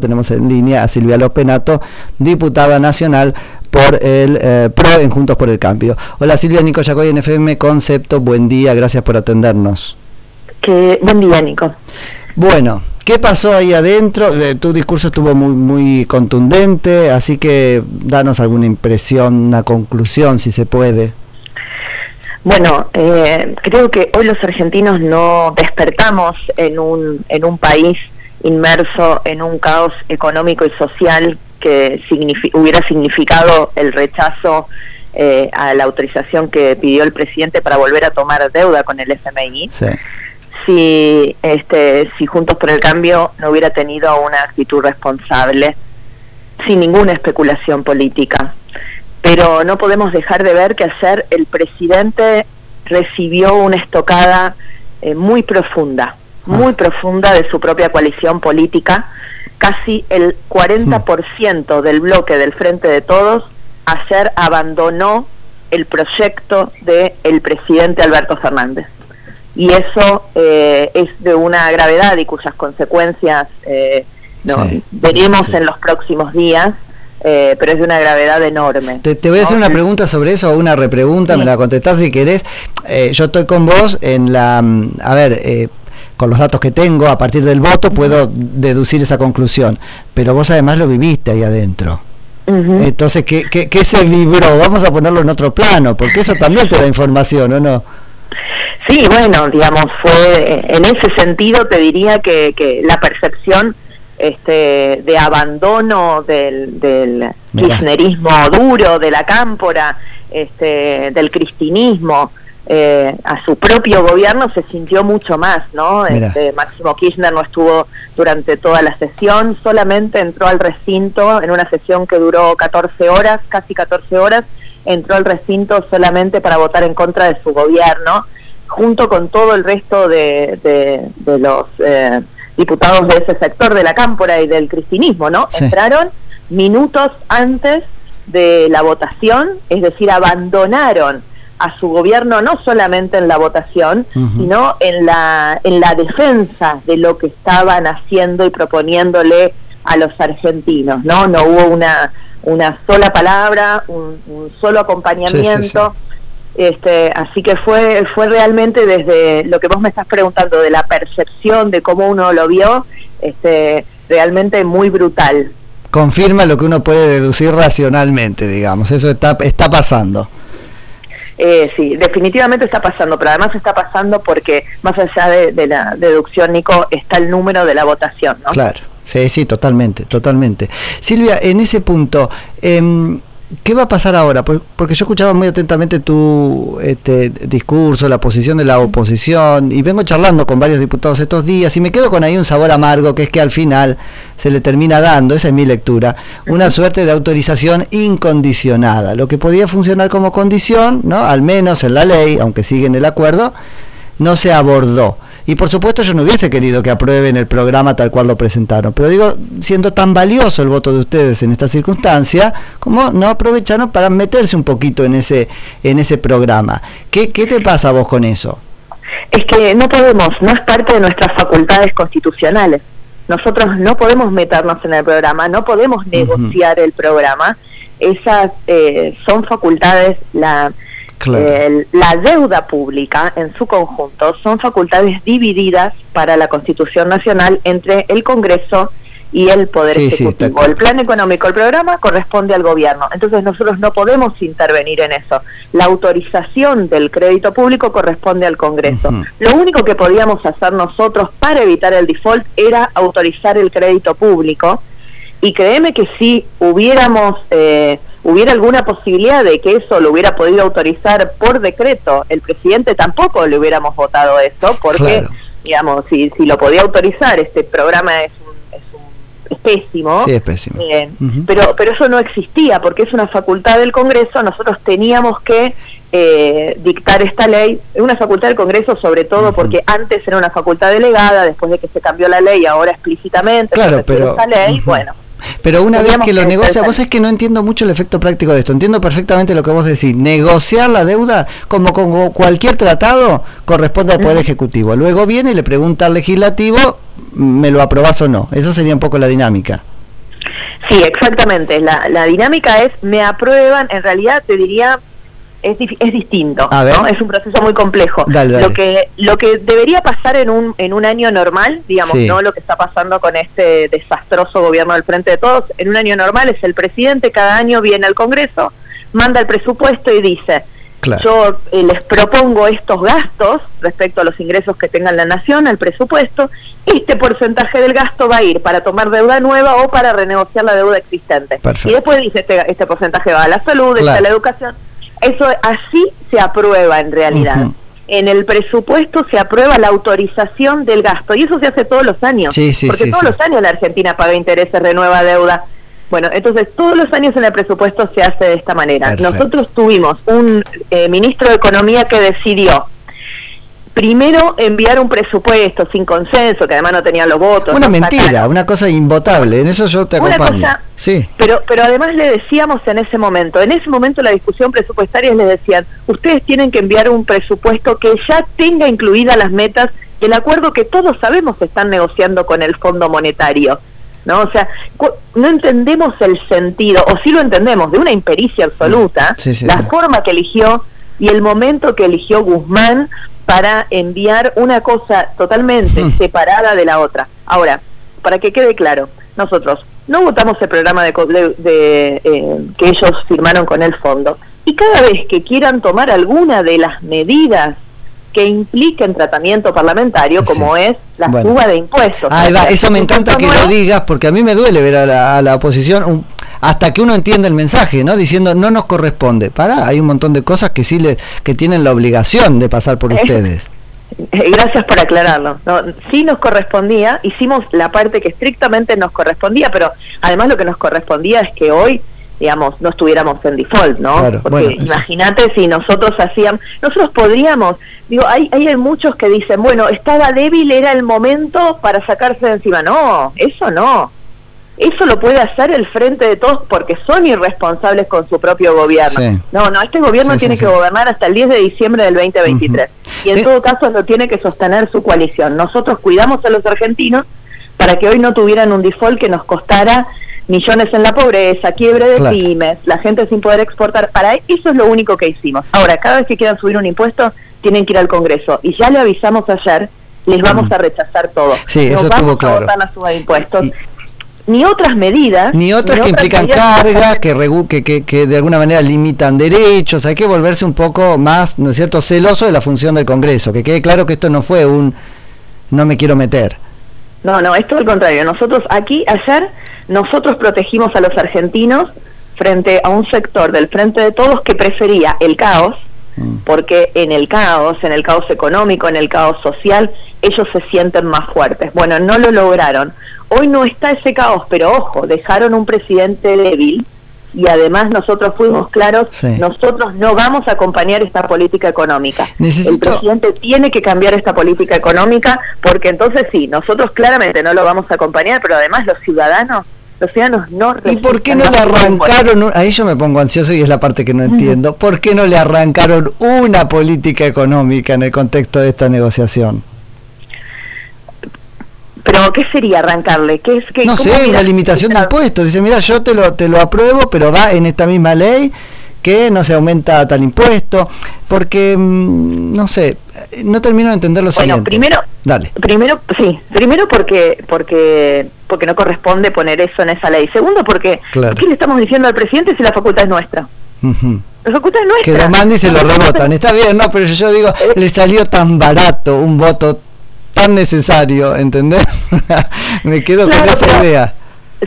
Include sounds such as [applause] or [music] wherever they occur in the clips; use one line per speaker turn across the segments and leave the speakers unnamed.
Tenemos en línea a Silvia Lopenato, diputada nacional por el eh, PRO en Juntos por el Cambio. Hola Silvia, Nico Yacoy, NFM Concepto, buen día, gracias por atendernos.
Que, buen día, Nico.
Bueno, ¿qué pasó ahí adentro? Eh, tu discurso estuvo muy, muy contundente, así que danos alguna impresión, una conclusión, si se puede.
Bueno, eh, creo que hoy los argentinos no despertamos en un, en un país inmerso en un caos económico y social que hubiera significado el rechazo eh, a la autorización que pidió el presidente para volver a tomar deuda con el FMI. Si, este, si Juntos por el Cambio no hubiera tenido una actitud responsable, sin ninguna especulación política. Pero no podemos dejar de ver que ayer el presidente recibió una estocada eh, muy profunda muy profunda de su propia coalición política. Casi el 40% del bloque del Frente de Todos ayer abandonó el proyecto del el presidente Alberto Fernández. Y eso eh, es de una gravedad y cuyas consecuencias eh, veremos en los próximos días. Eh, pero es de una gravedad enorme.
Te, voy a hacer una pregunta sobre eso, una repregunta, me la contestás si querés. yo estoy con vos en la... Mm, a ver, con los datos que tengo, a partir del voto, puedo deducir esa conclusión. Pero vos además lo viviste ahí adentro. Entonces, ¿qué, ¿qué, se vibró? Vamos a ponerlo en otro plano, porque eso también te da información, ¿o no?
Sí, bueno, digamos, fue en ese sentido te diría que, que la percepción este, de abandono del, del kirchnerismo duro, de la cámpora, este, del cristinismo, eh, a su propio gobierno se sintió mucho más, ¿no? Este, Máximo Kirchner no estuvo durante toda la sesión, solamente entró al recinto en una sesión que duró 14 horas, casi 14 horas, entró al recinto solamente para votar en contra de su gobierno, junto con todo el resto de, de, los eh, diputados de ese sector de la cámpora y del cristinismo, ¿no? Entraron minutos antes de la votación, es decir, abandonaron a su gobierno no solamente en la votación, sino en la, en la defensa de lo que estaban haciendo y proponiéndole a los argentinos, ¿no? No hubo una, una sola palabra, un, solo acompañamiento. Este, así que fue, fue realmente desde lo que vos me estás preguntando, de la percepción de cómo uno lo vio, este, realmente muy brutal.
Confirma lo que uno puede deducir racionalmente, digamos, eso está, está pasando.
Eh, sí, definitivamente está pasando, pero además está pasando porque más allá de, la deducción, Nico, está el número de la votación, ¿no?
Claro, sí, sí, totalmente, totalmente. Silvia, en ese punto, eh, ¿Qué va a pasar ahora? Porque yo escuchaba muy atentamente tu este, discurso, la posición de la oposición, y vengo charlando con varios diputados estos días, y me quedo con ahí un sabor amargo, que es que al final se le termina dando, esa es mi lectura, una suerte de autorización incondicionada. Lo que podía funcionar como condición, ¿no? al menos en la ley, aunque sigue en el acuerdo, no se abordó. Y por supuesto yo no hubiese querido que aprueben el programa tal cual lo presentaron. Pero digo, siendo tan valioso el voto de ustedes en esta circunstancia, como no aprovecharon para meterse un poquito en ese, en ese programa. ¿Qué, ¿Qué te pasa a vos con eso?
Es que no podemos, no es parte de nuestras facultades constitucionales. Nosotros no podemos meternos en el programa, no podemos negociar el programa. Esas eh, son facultades, la, la deuda pública en su conjunto son facultades divididas para la Constitución Nacional entre el Congreso y el Poder Ejecutivo. el plan económico, el programa corresponde al gobierno. Entonces nosotros no podemos intervenir en eso. La autorización del crédito público corresponde al Congreso. Lo único que podíamos hacer nosotros para evitar el default era autorizar el crédito público. Y créeme que si hubiéramos... Eh, hubiera alguna posibilidad de que eso lo hubiera podido autorizar por decreto, el presidente tampoco le hubiéramos votado eso, porque, digamos, si, si lo podía autorizar, este programa es es, pésimo.
Sí, es pésimo.
pero, pero eso no existía, porque es una facultad del Congreso, nosotros teníamos que eh, dictar esta ley, es una facultad del Congreso sobre todo porque antes era una facultad delegada, después de que se cambió la ley, ahora explícitamente,
claro, pero,
esta ley, bueno
Pero una vez que lo negocia, vos es que no entiendo mucho el efecto práctico de esto. Entiendo perfectamente lo que vos decís. Negociar la deuda, como con cualquier tratado, corresponde al Poder Ejecutivo. Luego viene y le pregunta al Legislativo, ¿me lo aprobás o no? Eso sería un poco la dinámica.
Sí, exactamente. La, la dinámica es, me aprueban, en realidad te diría, es, es distinto, ¿no? es un proceso muy complejo. Lo que lo que debería pasar en un en un año normal, digamos, no lo que está pasando con este desastroso gobierno del frente de todos, en un año normal es el presidente cada año viene al Congreso, manda el presupuesto y dice, yo eh, les propongo estos gastos respecto a los ingresos que tenga la nación, al presupuesto, este porcentaje del gasto va a ir para tomar deuda nueva o para renegociar la deuda existente. Y después dice, este, este porcentaje va a la salud, este a la educación. Eso así se aprueba en realidad. En el presupuesto se aprueba la autorización del gasto y eso se hace todos los años. porque todos los años la Argentina paga intereses, renueva deuda. Bueno, entonces todos los años en el presupuesto se hace de esta manera. Nosotros tuvimos un eh, ministro de Economía que decidió primero enviar un presupuesto sin consenso, que además no tenía los votos.
Una mentira, una cosa invotable, en eso yo te acompaño. sí.
Pero, pero además le decíamos en ese momento, en ese momento la discusión presupuestaria les decían, ustedes tienen que enviar un presupuesto que ya tenga incluidas las metas del acuerdo que todos sabemos están negociando con el Fondo Monetario. ¿no? O sea, no entendemos el sentido, o sí lo entendemos, de una impericia absoluta, la forma que eligió y el momento que eligió Guzmán para enviar una cosa totalmente hmm. separada de la otra. Ahora, para que quede claro, nosotros no votamos el programa de, de, eh, que ellos firmaron con el fondo y cada vez que quieran tomar alguna de las medidas que impliquen tratamiento parlamentario, como es la suba de impuestos.
eso me encanta que lo digas, porque a mí me duele ver a la, a la oposición, hasta que uno entiende el mensaje, ¿no? Diciendo, no nos corresponde. Para, hay un montón de cosas que sí le, que tienen la obligación de pasar por ustedes.
Eh, gracias por aclararlo. No, sí nos correspondía, hicimos la parte que estrictamente nos correspondía, pero además lo que nos correspondía es que hoy digamos, no estuviéramos en default, ¿no? Porque imagínate si nosotros hacíamos, nosotros podríamos, digo, hay, hay muchos que dicen, bueno, estaba débil, era el momento para sacarse de encima. No, eso no. Eso lo puede hacer el frente de todos porque son irresponsables con su propio gobierno. No, no, este gobierno tiene que gobernar hasta el 10 de diciembre del 2023. Y en todo caso lo tiene que sostener su coalición. Nosotros cuidamos a los argentinos para que hoy no tuvieran un default que nos costara millones en la pobreza, quiebre de pymes, la gente sin poder exportar. Para eso es lo único que hicimos. Ahora, cada vez que quieran subir un impuesto, tienen que ir al Congreso. Y ya le avisamos ayer, les vamos a rechazar todo.
Sí, no vamos a
votar la suba de impuestos. Ni otras medidas.
Ni otras que implican cargas, que, que, que, de alguna manera limitan derechos. Hay que volverse un poco más, ¿no es cierto?, celoso de la función del Congreso. Que quede claro que esto no fue un no me quiero meter.
No, no, es todo el contrario. Nosotros aquí, ayer, nosotros protegimos a los argentinos frente a un sector del frente de todos que prefería el caos, mm. porque en el caos, en el caos económico, en el caos social, ellos se sienten más fuertes. Bueno, no lo lograron. Hoy no está ese caos, pero ojo, dejaron un presidente débil y además nosotros fuimos claros, nosotros no vamos a acompañar esta política económica. El presidente tiene que cambiar esta política económica porque entonces sí, nosotros claramente no lo vamos a acompañar, pero además los ciudadanos los ciudadanos no
¿Y por qué no le arrancaron? Ahí yo me pongo ansioso y es la parte que no entiendo. ¿Por qué no le arrancaron una política económica en el contexto de esta negociación?
Pero ¿qué sería arrancarle? ¿Qué es, qué,
no sé, una limitación de impuestos. Dice, mira, yo te lo, te lo apruebo, pero va en esta misma ley que no se aumenta tal impuesto, porque, mm, no sé, no termino de entender lo bueno,
primero, Dale. primero, sí, primero porque, porque, porque no corresponde poner eso en esa ley. Segundo, porque, ¿qué le estamos diciendo al presidente si la facultad es nuestra? La facultad es nuestra.
Que lo mande y se lo rebotan. Está bien, no, pero yo digo, eh. le salió tan barato un voto tan necesario, ¿entendés? [laughs] Me quedo con esa idea.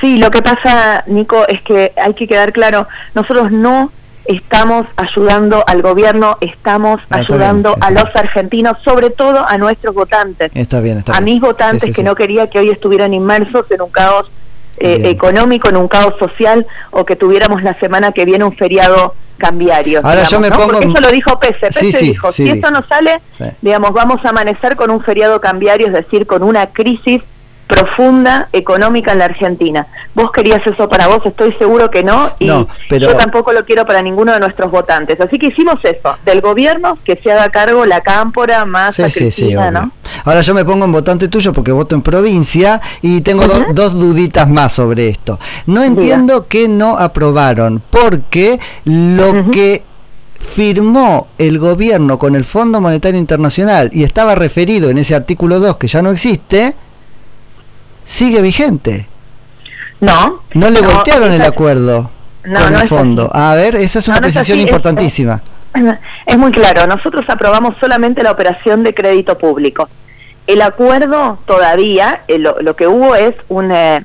Sí, lo que pasa, Nico, es que hay que quedar claro, nosotros no estamos ayudando al gobierno, estamos ah, ayudando a los argentinos, sobre todo a nuestros votantes.
Está bien, está
a mis votantes que no quería que hoy estuvieran inmersos en un caos eh, económico, en un caos social, o que tuviéramos la semana que viene un feriado cambiario.
Ahora yo me pongo...
Porque eso lo dijo Pese. Pese dijo, si esto no sale, digamos, vamos a amanecer con un feriado cambiario, es decir, con una crisis profunda económica en la Argentina. Vos querías eso para vos, estoy seguro que no, y yo tampoco lo quiero para ninguno de nuestros votantes. Así que hicimos eso, del gobierno que se haga cargo la cámpora más sí, ¿no?
Ahora yo me pongo en votante tuyo porque voto en provincia y tengo dos duditas más sobre esto. No entiendo que no aprobaron, porque lo que firmó el gobierno con el Fondo Monetario Internacional y estaba referido en ese artículo 2 que ya no existe, sigue vigente.
No.
No le voltearon el acuerdo con el fondo. A ver, esa es una precisión importantísima.
Es, muy claro, nosotros aprobamos solamente la operación de crédito público. El acuerdo todavía, eh, lo, que hubo es un, eh,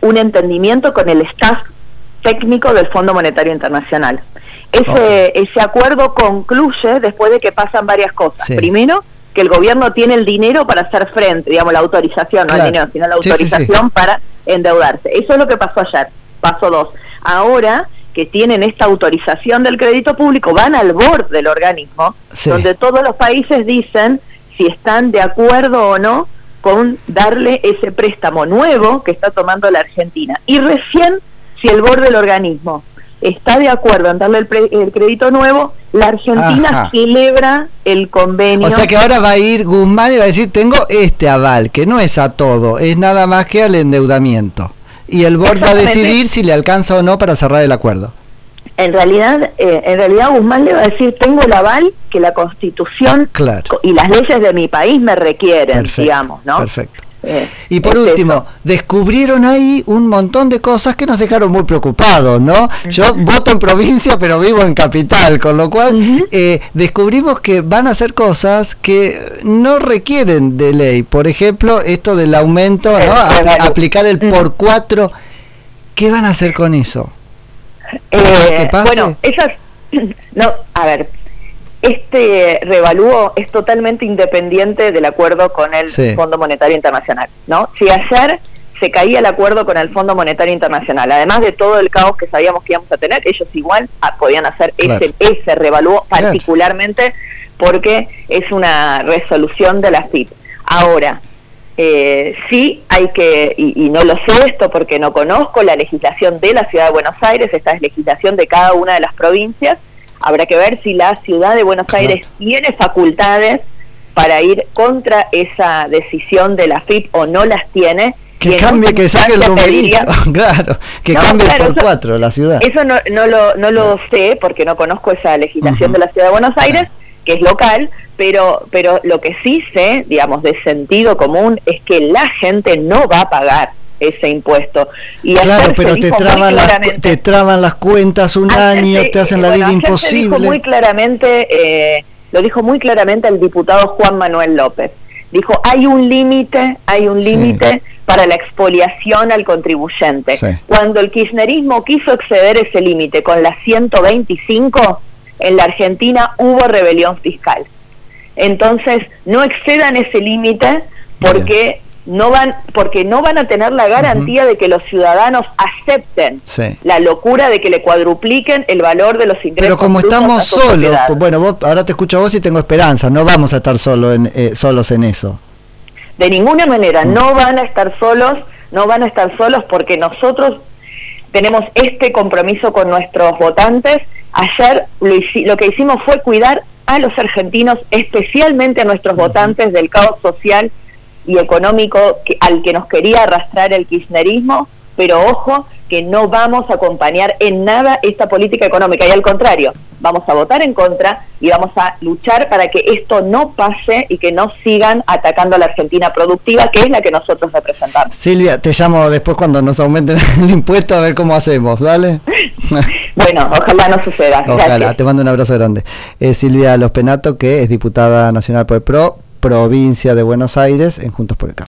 un entendimiento con el staff técnico del Fondo Monetario Internacional. Ese, ese acuerdo concluye después de que pasan varias cosas. Primero, que el gobierno tiene el dinero para hacer frente, digamos, la autorización, no el dinero, sino la autorización para endeudarse. Eso es lo que pasó ayer. Paso dos. Ahora que tienen esta autorización del crédito público, van al borde del organismo, donde todos los países dicen si están de acuerdo o no con darle ese préstamo nuevo que está tomando la Argentina. Y recién, si el borde del organismo está de acuerdo en darle el, crédito nuevo, la Argentina celebra el convenio.
O sea que ahora va a ir Guzmán y va a decir, tengo este aval, que no es a todo, es nada más que al endeudamiento. Y el board va a decidir si le alcanza o no para cerrar el acuerdo.
En realidad, eh, en realidad Guzmán le va a decir, tengo el aval que la Constitución y las leyes de mi país me requieren, digamos, ¿no?
Perfecto. Eh, y por último, descubrieron ahí un montón de cosas que nos dejaron muy preocupados, ¿no? Yo voto en provincia, pero vivo en capital, con lo cual eh, descubrimos que van a hacer cosas que no requieren de ley. Por ejemplo, esto del aumento, ¿no? aplicar el por cuatro. ¿Qué van a hacer con eso?
Eh, bueno, esas. [clears throat] No, a ver, este revalúo es totalmente independiente del acuerdo con el Fondo Monetario Internacional, ¿no? Si ayer se caía el acuerdo con el Fondo Monetario Internacional, además de todo el caos que sabíamos que íbamos a tener, ellos igual ah, podían hacer ese, ese revalúo particularmente porque es una resolución de la FIP. Ahora, eh, sí hay que, y, y, no lo sé esto porque no conozco la legislación de la Ciudad de Buenos Aires, esta es legislación de cada una de las provincias, Habrá que ver si la ciudad de Buenos Aires tiene facultades para ir contra esa decisión de la FIP o no las tiene.
Que cambie, que saque el numerito, [laughs] claro, que cambie por cuatro la ciudad.
Eso no, no, lo, no lo sé porque no conozco esa legislación de la ciudad de Buenos Aires, que es local, pero, pero lo que sí sé, digamos, de sentido común, es que la gente no va a pagar ese impuesto.
Y claro, pero te traban, las, te traban las cuentas un año, te hacen la vida imposible.
Dijo muy claramente, eh, lo dijo muy claramente el diputado Juan Manuel López. Dijo, hay un límite, hay un límite para la expoliación al contribuyente. Cuando el kirchnerismo quiso exceder ese límite con la 125, en la Argentina hubo rebelión fiscal. Entonces, no excedan ese límite porque no van porque no van a tener la garantía de que los ciudadanos acepten la locura de que le cuadrupliquen el valor de los ingresos.
Pero como estamos solos, pues bueno, vos, ahora te escucho a vos y tengo esperanza, no vamos a estar solo en, eh, solos en eso.
De ninguna manera, mm. no van a estar solos, no van a estar solos porque nosotros tenemos este compromiso con nuestros votantes. Ayer lo, lo que hicimos fue cuidar a los argentinos, especialmente a nuestros votantes del caos social y económico que, al que nos quería arrastrar el kirchnerismo, pero ojo que no vamos a acompañar en nada esta política económica y al contrario, vamos a votar en contra y vamos a luchar para que esto no pase y que no sigan atacando a la Argentina productiva, que es la que nosotros representamos.
Silvia, te llamo después cuando nos aumenten [laughs] el impuesto a ver cómo hacemos, ¿vale? [laughs]
bueno, ojalá no suceda.
Ojalá, te mando un abrazo grande. Silvia Los Penato, que es diputada nacional por el PRO, provincia de Buenos Aires en Juntos por el Cambio.